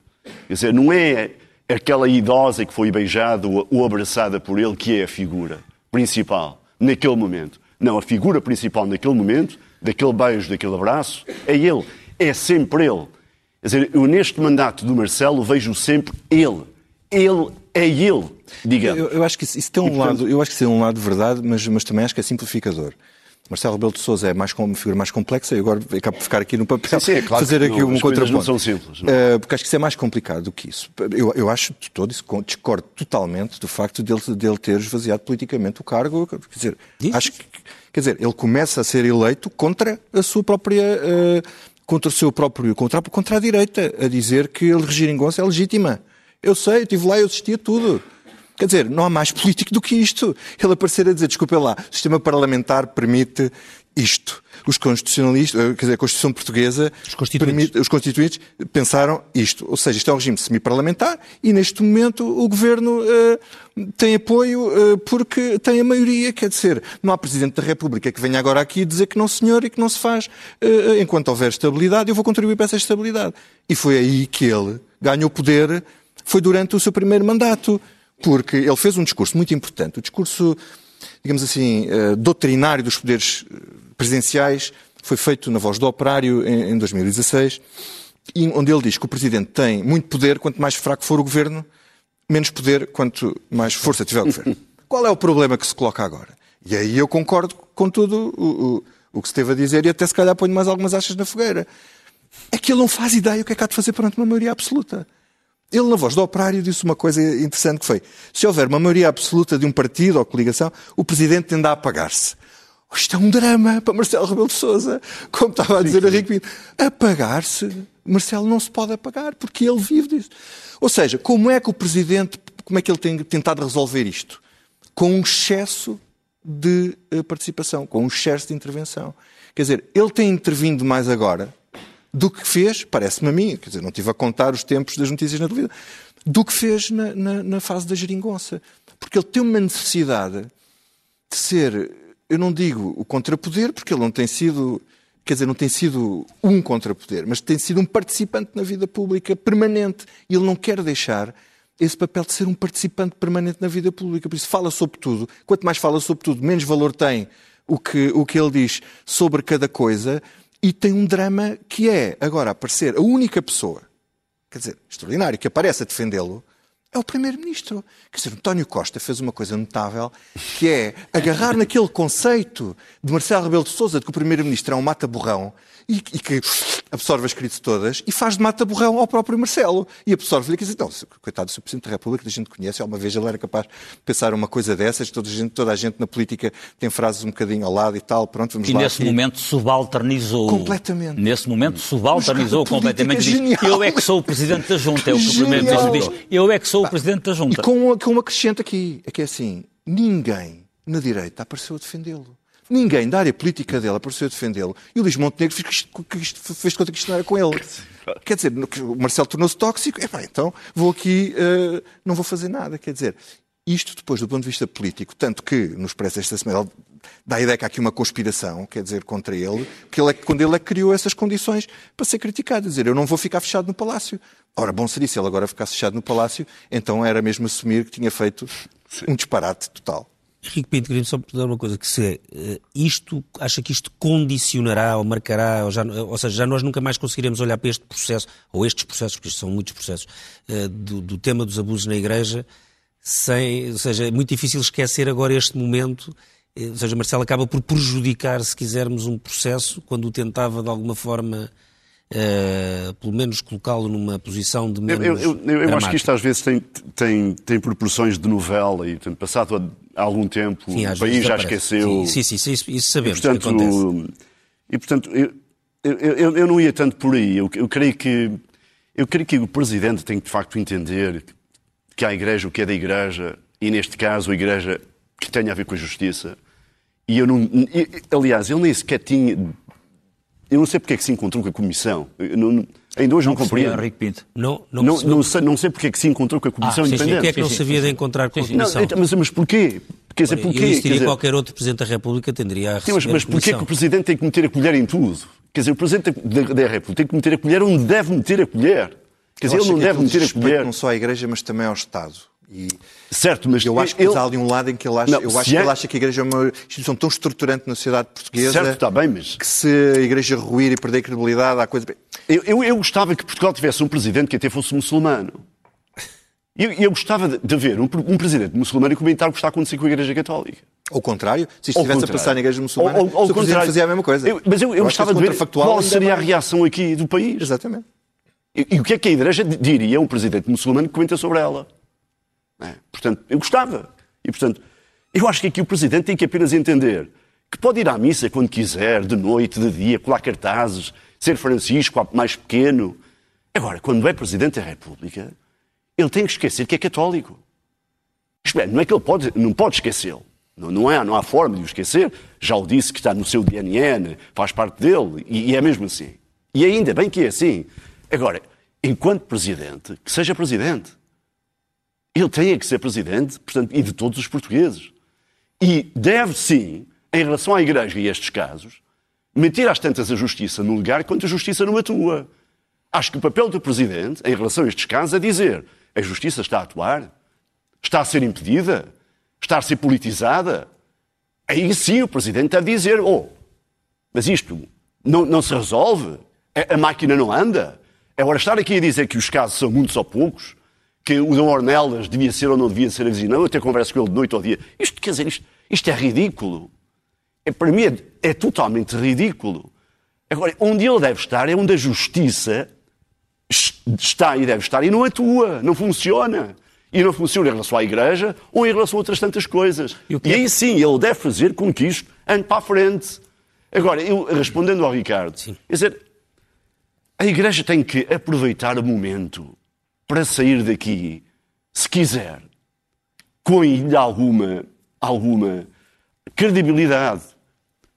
Quer dizer, não é aquela idosa que foi beijada ou abraçada por ele que é a figura principal naquele momento. Não, a figura principal naquele momento, daquele beijo, daquele abraço, é ele. É sempre ele. Quer dizer, eu neste mandato do Marcelo vejo sempre ele. Ele é ele, digamos. Eu, eu acho que isso, isso tem um portanto... lado, eu acho que tem um lado de verdade, mas, mas também acho que é simplificador. Marcelo Rebelo de Sousa é mais uma figura mais complexa e agora acabo de ficar aqui no papel sim, sim, é claro fazer aqui não, um contraponto. não são simples. Não. Uh, porque acho que isso é mais complicado do que isso. Eu, eu acho de todo isso, discordo totalmente do facto de ele, de ele ter esvaziado politicamente o cargo. Quer dizer, acho que, quer dizer, ele começa a ser eleito contra a sua própria. Uh, contra o seu próprio. Contra, contra a direita, a dizer que ele regeringonça é legítima. Eu sei, eu estive lá e eu assisti a tudo. Quer dizer, não há mais político do que isto. Ele aparecer a dizer, desculpa lá, o sistema parlamentar permite isto. Os constitucionalistas, eh, quer dizer, a Constituição Portuguesa, os constituintes. Permite, os constituintes pensaram isto. Ou seja, isto é um regime semi-parlamentar e neste momento o governo uh, tem apoio uh, porque tem a maioria. Quer dizer, não há Presidente da República que venha agora aqui dizer que não, senhor, e que não se faz. Uh, enquanto houver estabilidade, eu vou contribuir para essa estabilidade. E foi aí que ele ganhou poder, foi durante o seu primeiro mandato porque ele fez um discurso muito importante, o discurso, digamos assim, uh, doutrinário dos poderes eh, presidenciais, foi feito na Voz do Operário em, em 2016, onde ele diz que o Presidente tem muito poder, quanto mais fraco for o Governo, menos poder, quanto mais força tiver o Governo. Qual é o problema que se coloca agora? E aí eu concordo com tudo o, o, o que se teve a dizer e até se calhar ponho mais algumas achas na fogueira. É que ele não faz ideia o que é que há de fazer perante uma maioria absoluta. Ele, na voz do operário, disse uma coisa interessante que foi: se houver uma maioria absoluta de um partido ou coligação, o presidente tende a apagar-se. Isto é um drama para Marcelo Rebelo de Sousa, como estava a dizer sim, sim. Henrique Pinto. Apagar-se, Marcelo não se pode apagar, porque ele vive disso. Ou seja, como é que o presidente, como é que ele tem tentado resolver isto? Com um excesso de eh, participação, com um excesso de intervenção. Quer dizer, ele tem intervindo mais agora, do que fez, parece-me a mim, quer dizer, não estive a contar os tempos das notícias na televisão, do que fez na, na, na fase da geringonça. Porque ele tem uma necessidade de ser, eu não digo o contrapoder, porque ele não tem sido, quer dizer, não tem sido um contrapoder, mas tem sido um participante na vida pública permanente. E ele não quer deixar esse papel de ser um participante permanente na vida pública. Por isso fala sobre tudo. Quanto mais fala sobre tudo, menos valor tem o que, o que ele diz sobre cada coisa e tem um drama que é agora aparecer a única pessoa, quer dizer, extraordinário, que aparece a defendê-lo, é o Primeiro-Ministro. Quer dizer, António Costa fez uma coisa notável, que é agarrar naquele conceito de Marcelo Rebelo de Sousa de que o Primeiro-Ministro é um mata-borrão e, e, que absorve as crises todas e faz de mata-borrão ao próprio Marcelo. E absorve-lhe e diz, não, coitado do Sr. Presidente da República, que a gente conhece, alguma vez ele era capaz de pensar uma coisa dessas, toda a gente, toda a gente na política tem frases um bocadinho ao lado e tal, pronto, vamos e lá. E nesse aqui. momento subalternizou. Completamente. Nesse momento subalternizou completamente. Diz, eu é que sou o Presidente da Junta, é o que o Primeiro-Ministro diz. Eu é que sou o Presidente da Junta. E com, com uma crescente aqui, é que é assim, ninguém na direita apareceu a defendê-lo. Ninguém da área política dele apareceu a defendê-lo. E o Luís Montenegro fez, fez conta que isto não era com ele. Quer dizer, o Marcelo tornou-se tóxico. Epá, então vou aqui, uh, não vou fazer nada. Quer dizer, isto depois do ponto de vista político, tanto que nos expressa esta semana, ele dá a ideia que há aqui uma conspiração, quer dizer, contra ele, que ele é, quando ele é que criou essas condições para ser criticado. Dizer, eu não vou ficar fechado no Palácio. Ora, bom seria se ele agora ficasse fechado no Palácio, então era mesmo assumir que tinha feito um disparate total. Henrique Pinto, queria só perguntar uma coisa, que se uh, isto, acha que isto condicionará ou marcará, ou, já, ou, seja, já nós nunca mais conseguiremos olhar para este processo, ou estes processos, porque isto são muitos processos, uh, do, do, tema dos abusos na Igreja, sem, ou seja, é muito difícil esquecer agora este momento, ou seja, Marcelo acaba por prejudicar, se quisermos, um processo, quando o tentava de alguma forma Uh, pelo menos colocá-lo numa posição de menos. Eu, eu, eu, eu acho que isto às vezes tem, tem, tem proporções de novela e, portanto, passado há algum tempo, sim, o país já esqueceu. Sim, sim, sim, isso, isso sabemos. E, portanto, e, portanto eu, eu, eu, não ia tanto por aí. Eu, eu, creio que, eu creio que o Presidente tem que, de facto, entender que há a Igreja o que é da Igreja e, neste caso, a Igreja que tem a ver com a justiça. E eu não. Aliás, ele nem sequer tinha eu não sei porque é que se encontrou com a Comissão. Eu não, ainda hoje não, não compreendo. Henrique Pinto. Não, não, não, não, sei, não sei porque é que se encontrou com a Comissão ah, Independente. Porquê é que não sabia de encontrar com a Comissão? Não, mas, mas porquê? Quer dizer, porquê? Eu dizer, qualquer outro Presidente da República tenderia a receber Sim, mas, mas porquê que o Presidente tem que meter a colher em tudo? Quer dizer, o Presidente da, da República tem que meter a colher onde deve meter a colher. Quer dizer, ele não deve meter a colher. não só à Igreja, mas também ao Estado. E... Certo, mas eu acho que ele... há ali um lado em que ele acha, não, eu acho que é... ele acha que a Igreja é uma instituição tão estruturante na sociedade portuguesa certo, está bem, mas... que se a Igreja ruir e perder credibilidade, há coisa. Eu, eu, eu gostava que Portugal tivesse um presidente que até fosse muçulmano. Eu, eu gostava de, de ver um, um, presidente muçulmano e comentar o que está a acontecer com a Igreja Católica. Ao contrário, se estivesse a passar na Igreja Muçulmana, ou, ou, o Presidente fazia a mesma coisa. Eu, mas eu, eu gostava de ver qual seria a reação aqui do país. Exatamente. E, e, o que é que a Igreja diria a um presidente muçulmano que comenta sobre ela? É? Portanto, eu gostava. E, portanto, eu acho que aqui o Presidente tem que apenas entender que pode ir à missa quando quiser, de noite, de dia, colar cartazes, ser Francisco, mais pequeno. Agora, quando é Presidente da República, ele tem que esquecer que é católico. Isto é, não é que ele pode, não pode esquecê-lo. Não, não, é, não há forma de o esquecer. Já o disse que está no seu DNA, faz parte dele, e, e é mesmo assim. E ainda bem que é assim. Agora, enquanto presidente, que seja presidente. Ele tem que ser presidente, portanto, e de todos os portugueses. E deve, sim, em relação à Igreja e estes casos, meter às tantas a justiça no lugar quando a justiça não atua. Acho que o papel do presidente, em relação a estes casos, é dizer a justiça está a atuar, está a ser impedida, está a ser politizada. Aí sim o presidente deve dizer: oh, mas isto não, não se resolve, a, a máquina não anda. Agora, estar aqui a dizer que os casos são muitos ou poucos, que o Dom Ornelas devia ser ou não devia ser avizinho, não, eu até converso com ele de noite ou dia. Isto, quer dizer, isto, isto é ridículo. É, para mim é, é totalmente ridículo. Agora, onde ele deve estar é onde a justiça está e deve estar e não atua, não funciona. E não funciona em relação à Igreja ou em relação a outras tantas coisas. E, e aí sim, ele deve fazer com que isto ande para a frente. Agora, eu, respondendo ao Ricardo, sim. quer dizer, a Igreja tem que aproveitar o momento para sair daqui, se quiser, com ainda alguma, alguma credibilidade.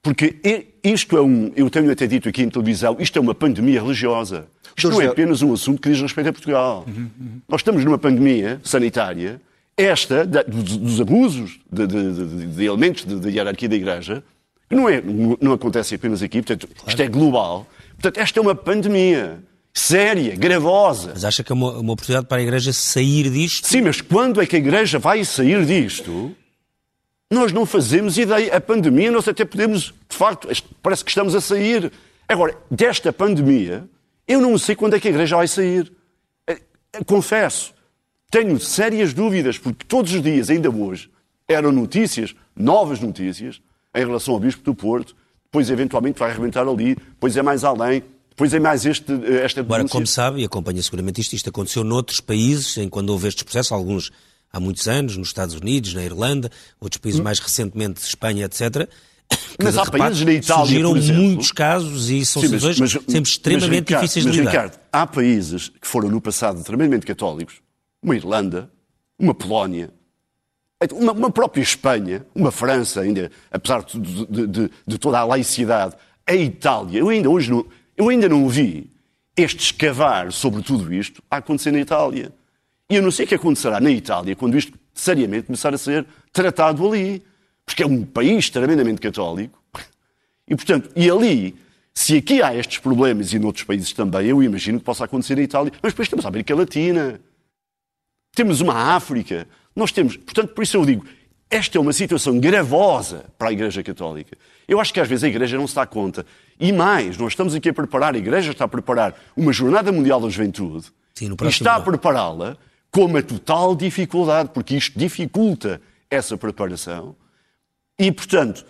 Porque isto é um, eu tenho até dito aqui em televisão, isto é uma pandemia religiosa. Isto não é apenas um assunto que diz respeito a Portugal. Uhum, uhum. Nós estamos numa pandemia sanitária, esta, dos, dos abusos de, de, de, de elementos da hierarquia da Igreja, que não, é, não, não acontece apenas aqui, portanto, claro. isto é global. Portanto, esta é uma pandemia séria, gravosa. Mas acha que é uma, uma oportunidade para a Igreja sair disto? Sim, mas quando é que a Igreja vai sair disto? Nós não fazemos ideia. A pandemia, nós até podemos, de facto, parece que estamos a sair. Agora, desta pandemia, eu não sei quando é que a Igreja vai sair. Eh, eh, confesso, tenho sérias dúvidas, porque todos os dias, ainda hoje, eram notícias, novas notícias, em relação ao Bispo do Porto, depois eventualmente vai arrebentar ali, depois é mais além, depois é mais este, eh, esta denúncia. Agora, como sabe, e acompanha seguramente isto, isto aconteceu noutros países, em quando houve estes processos, alguns há muitos anos, nos Estados Unidos, na Irlanda, outros países hum. mais recentemente, Espanha, etc., mas há países na Itália, surgiram por exemplo, muitos casos e são Sim, mas, mas, sempre extremamente Ricardo, difíceis de lidar. Ricardo, há países que foram no passado tremendamente católicos, uma Irlanda, uma Polónia, uma, uma, própria Espanha, uma França, ainda, apesar de, de, de, de, toda a laicidade, a Itália, eu ainda hoje não, eu ainda não vi este escavar sobre tudo isto a acontecer na Itália. E eu não sei o que acontecerá na Itália quando isto seriamente começar a ser tratado ali. Porque é um país tremendamente católico. E, portanto, e ali, se aqui há estes problemas e noutros países também, eu imagino que possa acontecer na Itália. Mas depois temos a América Latina, temos uma África, nós temos. Portanto, por isso eu digo, esta é uma situação gravosa para a Igreja Católica. Eu acho que às vezes a Igreja não se dá conta. E mais, nós estamos aqui a preparar, a Igreja está a preparar uma Jornada Mundial da Juventude Sim, e está a prepará-la com uma total dificuldade, porque isto dificulta essa preparação. E, portanto,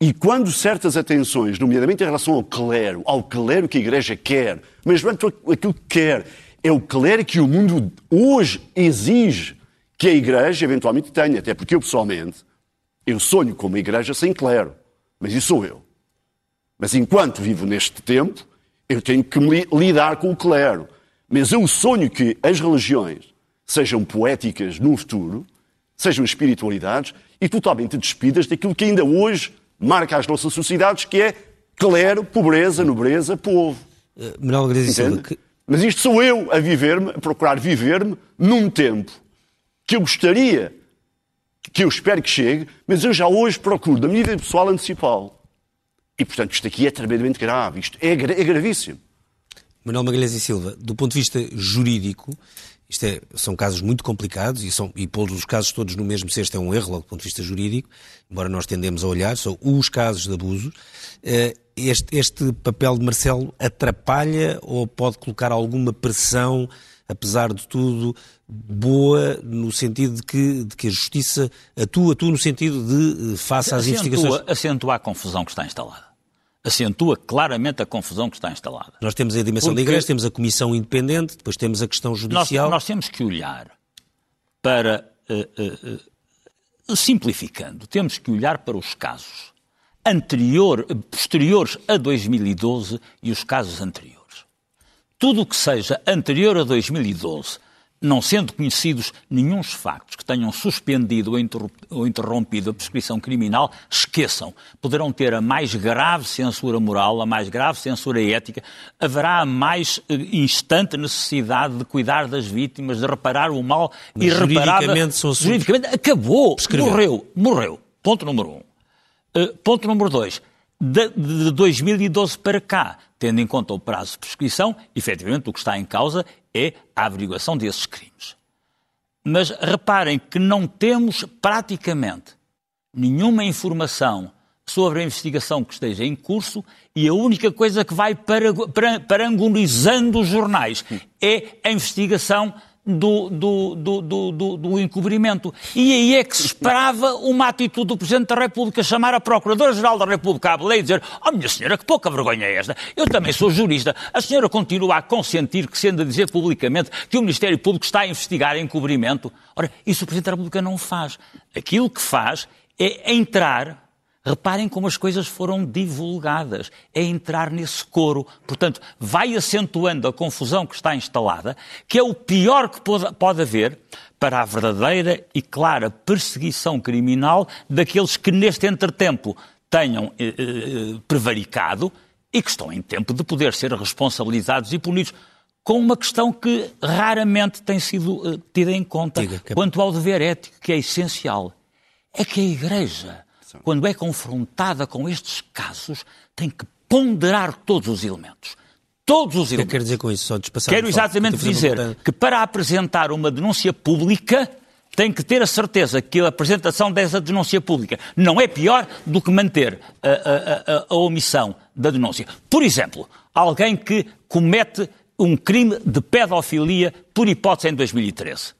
e quando certas atenções, nomeadamente em relação ao clero, ao clero que a Igreja quer, mas não é aquilo que quer, é o clero que o mundo hoje exige que a Igreja eventualmente tenha. Até porque eu, pessoalmente, eu sonho com uma Igreja sem clero. Mas isso sou eu. Mas enquanto vivo neste tempo, eu tenho que me lidar com o clero. Mas eu sonho que as religiões sejam poéticas no futuro, sejam espiritualidades e totalmente despidas daquilo que ainda hoje marca as nossas sociedades, que é clero, pobreza, nobreza, povo. Uh, Manuel que... Mas isto sou eu a viver-me, a procurar viver-me num tempo que eu gostaria que eu espero que chegue, mas eu já hoje procuro, da minha vida pessoal, antecipá-lo. E, portanto, isto aqui é tremendamente grave. Isto é, gra é gravíssimo. Manuel Magalhães e Silva, do ponto de vista jurídico, isto é, são casos muito complicados e, são, e pôr os casos todos no mesmo cesto é um erro, do ponto de vista jurídico, embora nós tendemos a olhar, são os casos de abuso. Eh, este, este papel de Marcelo atrapalha ou pode colocar alguma pressão, apesar de tudo, boa, no sentido de que, de que a justiça atua, atua no sentido de, eh, às acentua, investigações. Acentua a confusão que está instalada acentua claramente a confusão que está instalada. Nós temos a dimensão Porque da Igreja, temos a Comissão Independente, depois temos a questão judicial. Nós, nós temos que olhar para, uh, uh, uh, simplificando, temos que olhar para os casos anterior, posteriores a 2012 e os casos anteriores. Tudo o que seja anterior a 2012 não sendo conhecidos nenhum factos que tenham suspendido ou interrompido a prescrição criminal, esqueçam. Poderão ter a mais grave censura moral, a mais grave censura ética, haverá a mais eh, instante necessidade de cuidar das vítimas, de reparar o mal Mas irreparável. Juridicamente, são juridicamente acabou, morreu, morreu. Ponto número um. Uh, ponto número dois. De, de 2012 para cá, tendo em conta o prazo de prescrição, efetivamente o que está em causa é a averiguação desses crimes. Mas reparem que não temos praticamente nenhuma informação sobre a investigação que esteja em curso e a única coisa que vai parangolizando os jornais é a investigação do, do, do, do, encobrimento. E aí é que se esperava uma atitude do Presidente da República chamar a Procuradora-Geral da República à e dizer oh minha senhora, que pouca vergonha é esta? Eu também sou jurista. A senhora continua a consentir que sendo a dizer publicamente que o Ministério Público está a investigar encobrimento. Ora, isso o Presidente da República não faz. Aquilo que faz é entrar Reparem como as coisas foram divulgadas. É entrar nesse coro. Portanto, vai acentuando a confusão que está instalada, que é o pior que pode, pode haver para a verdadeira e clara perseguição criminal daqueles que, neste entretempo, tenham eh, eh, prevaricado e que estão em tempo de poder ser responsabilizados e punidos com uma questão que raramente tem sido uh, tida em conta Diga, que... quanto ao dever ético, que é essencial. É que a Igreja quando é confrontada com estes casos, tem que ponderar todos os elementos. Todos os elementos. O que quer dizer com isso? Só Quero exatamente dizer que para apresentar uma denúncia pública tem que ter a certeza que a apresentação dessa denúncia pública não é pior do que manter a, a, a, a omissão da denúncia. Por exemplo, alguém que comete um crime de pedofilia por hipótese em 2013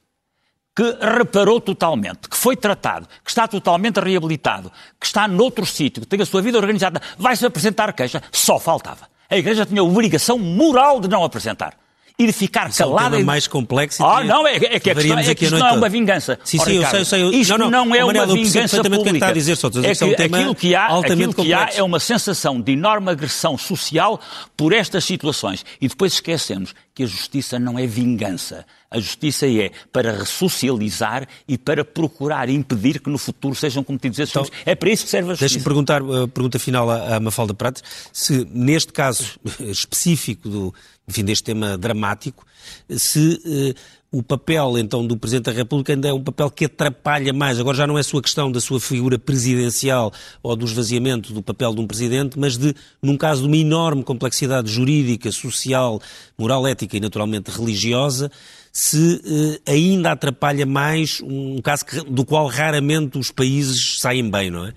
que reparou totalmente, que foi tratado, que está totalmente reabilitado, que está noutro sítio, que tem a sua vida organizada, vai-se apresentar queixa, só faltava. A Igreja tinha a obrigação moral de não apresentar e de ficar Isso calada. É um e... mais complexo. Ah, não, é, é que, a questão, é que isto não é uma vingança. Sim, sim, eu sei, eu sei. Isto não, não, não é uma vingança pública. A dizer, só, é que, é um aquilo que há, aquilo que há é uma sensação de enorme agressão social por estas situações. E depois esquecemos que a justiça não é vingança. A justiça é para ressocializar e para procurar impedir que no futuro sejam cometidos esses então, crimes. É para isso que serve a justiça. Deixa-me perguntar, a pergunta final à Mafalda Prates, se neste caso específico do, enfim, deste tema dramático, se eh, o papel então do Presidente da República ainda é um papel que atrapalha mais. Agora já não é sua questão da sua figura presidencial ou do esvaziamento do papel de um Presidente, mas de, num caso de uma enorme complexidade jurídica, social, moral, ética e naturalmente religiosa, se eh, ainda atrapalha mais um caso que, do qual raramente os países saem bem, não é?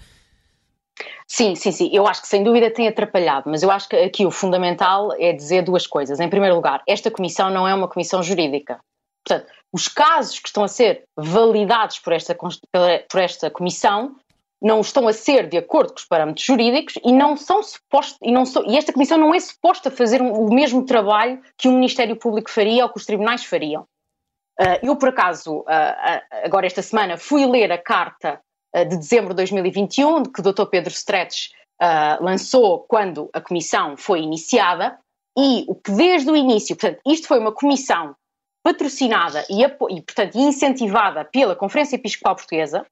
Sim, sim, sim. Eu acho que sem dúvida tem atrapalhado, mas eu acho que aqui o fundamental é dizer duas coisas. Em primeiro lugar, esta comissão não é uma comissão jurídica. Portanto, os casos que estão a ser validados por esta, por esta comissão não estão a ser de acordo com os parâmetros jurídicos e não são supostos e, não e esta comissão não é suposta fazer um, o mesmo trabalho que o Ministério Público faria ou que os tribunais fariam. Uh, eu, por acaso, uh, agora esta semana, fui ler a carta uh, de dezembro de 2021 que o Dr. Pedro Stretch lançou quando a comissão foi iniciada e o que desde o início, portanto, isto foi uma comissão patrocinada e, e, portanto, incentivada pela Conferência Episcopal Portuguesa,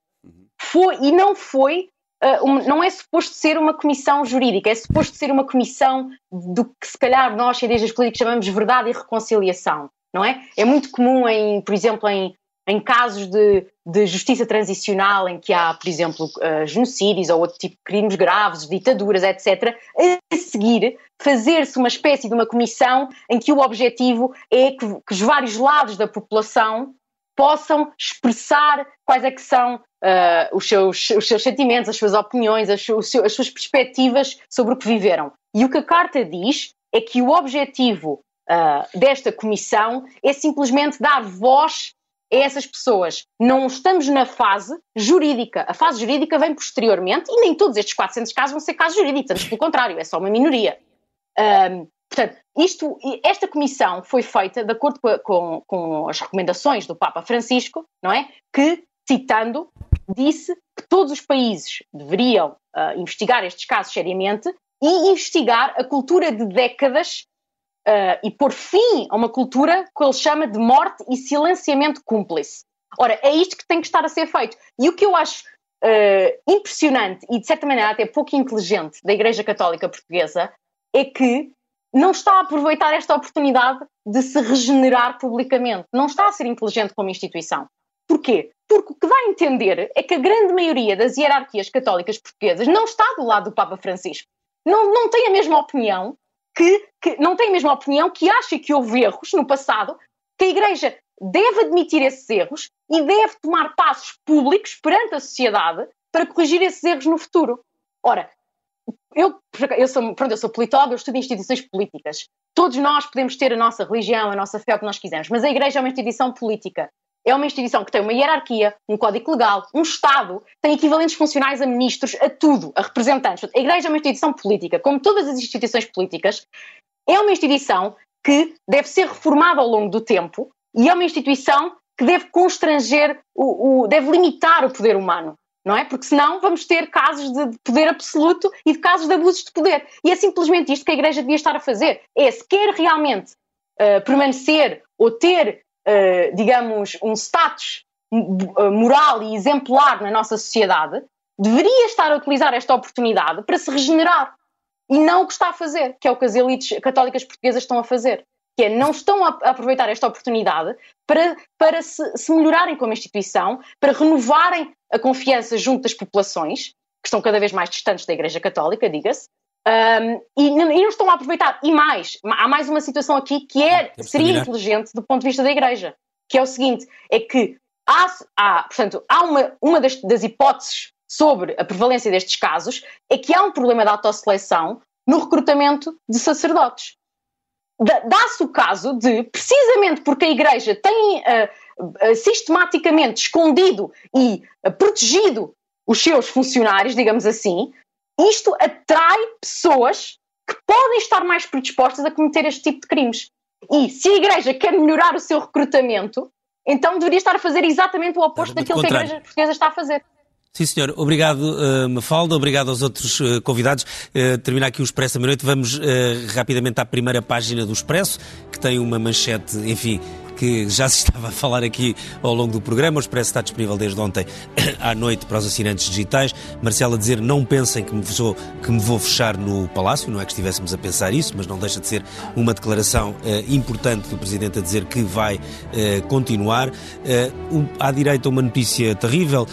foi, e não foi, uh, um, não é suposto ser uma comissão jurídica, é suposto ser uma comissão do que se calhar nós, cientistas políticos, chamamos verdade e reconciliação, não é? É muito comum, em, por exemplo, em em casos de, de, justiça transicional, em que há, por exemplo, uh, genocídios ou outro tipo de crimes graves, ditaduras, etc., a seguir fazer-se uma espécie de uma comissão em que o objetivo é que, que os vários lados da população possam expressar quais é que são uh, os, seus, os seus sentimentos, as suas opiniões, as, seu, as suas perspectivas sobre o que viveram. E o que a Carta diz é que o objetivo uh, desta comissão é simplesmente dar voz a essas pessoas. Não estamos na fase jurídica. A fase jurídica vem posteriormente e nem todos estes 400 casos vão ser casos jurídicos, antes pelo contrário, é só uma minoria. Um, portanto, isto, esta comissão foi feita de acordo com, com, com, as recomendações do Papa Francisco, não é? Que, citando, disse que todos os países deveriam uh, investigar estes casos seriamente e investigar a cultura de décadas uh, e pôr fim a uma cultura que ele chama de morte e silenciamento cúmplice. Ora, é isto que tem que estar a ser feito. E o que eu acho uh, impressionante e, de certa maneira, até pouco inteligente da Igreja Católica Portuguesa é que não está a aproveitar esta oportunidade de se regenerar publicamente. Não está a ser inteligente como instituição. Porquê? Porque o que vai entender é que a grande maioria das hierarquias católicas portuguesas não está do lado do Papa Francisco. Não, não tem a mesma opinião que, que não tem a mesma opinião, que acha que houve erros no passado, que a Igreja deve admitir esses erros e deve tomar passos públicos perante a sociedade para corrigir esses erros no futuro. Ora, eu, eu, sou, pronto, eu sou politóloga, eu estudo instituições políticas. Todos nós podemos ter a nossa religião, a nossa fé, o que nós quisermos, mas a Igreja é uma instituição política é uma instituição que tem uma hierarquia, um código legal, um Estado, tem equivalentes funcionais a ministros, a tudo, a representantes. A Igreja é uma instituição política, como todas as instituições políticas, é uma instituição que deve ser reformada ao longo do tempo e é uma instituição que deve constranger, o, o deve limitar o poder humano. Não é? Porque senão vamos ter casos de poder absoluto e de casos de abusos de poder. E é simplesmente isto que a Igreja devia estar a fazer. É, se quer realmente uh, permanecer ou ter uh, digamos, um status eh, moral e exemplar na nossa sociedade, deveria estar a utilizar esta oportunidade para se regenerar. E não o que está a fazer, que é o que as elites católicas portuguesas estão a fazer. Que é, não estão a aproveitar esta oportunidade para, para se, se melhorarem como instituição, para renovarem a confiança junto das populações, que estão cada vez mais distantes da Igreja Católica, diga-se, um, e, e, não estão a aproveitar. E mais, há mais uma situação aqui que é, seria inteligente do ponto de vista da Igreja, que é o seguinte: é que há, há portanto, há uma, uma das, das hipóteses sobre a prevalência destes casos é que há um problema de autoseleção no recrutamento de sacerdotes. Dá-se o caso de, precisamente porque a Igreja tem uh, uh, sistematicamente escondido e uh, protegido os seus funcionários, digamos assim, isto atrai pessoas que podem estar mais predispostas a cometer este tipo de crimes. E se a Igreja quer melhorar o seu recrutamento, então deveria estar a fazer exatamente o oposto daquilo contrário. que a Igreja Portuguesa está a fazer. Sim, senhor. Obrigado, uh, Mafalda. Obrigado aos outros uh, convidados. Uh, terminar aqui o Expresso da Meia-Noite. Vamos rapidamente à primeira página do Expresso, que tem uma manchete, enfim, que já se estava a falar aqui ao longo do programa. O Expresso está disponível desde ontem à noite para os assinantes digitais. Marcelo a dizer, não pensem que me, vou, que me vou fechar no Palácio, não é que estivéssemos a pensar isso, mas não deixa de ser uma declaração eh, importante do Presidente a dizer que vai eh, continuar. Eh, um, à direita uma notícia terrível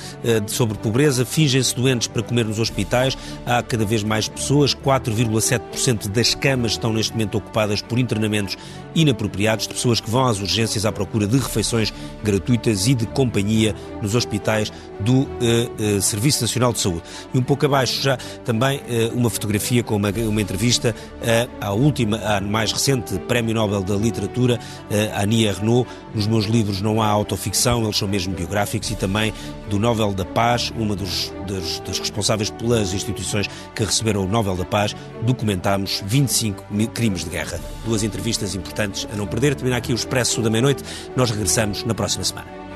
sobre pobreza, fingem-se doentes para comer nos hospitais, há cada vez mais pessoas, 4,7% das camas estão neste momento ocupadas por internamentos inapropriados, de pessoas que vão às urgências à procura de refeições gratuitas e de companhia nos hospitais do uh, uh, Serviço Nacional de Saúde. E um pouco abaixo já também uh, uma fotografia com uma, uma entrevista à última, à mais recente Prémio Nobel da Literatura, a Ania Renault. Nos meus livros não há autoficção, eles são mesmo biográficos e também do Nobel da Paz, uma dos, dos, dos responsáveis pelas instituições que receberam o Nobel da Paz, documentámos 25 crimes de guerra. Duas entrevistas importantes a não perder. Termina aqui o Expresso da Meia-Noite. Nós regressamos na próxima semana.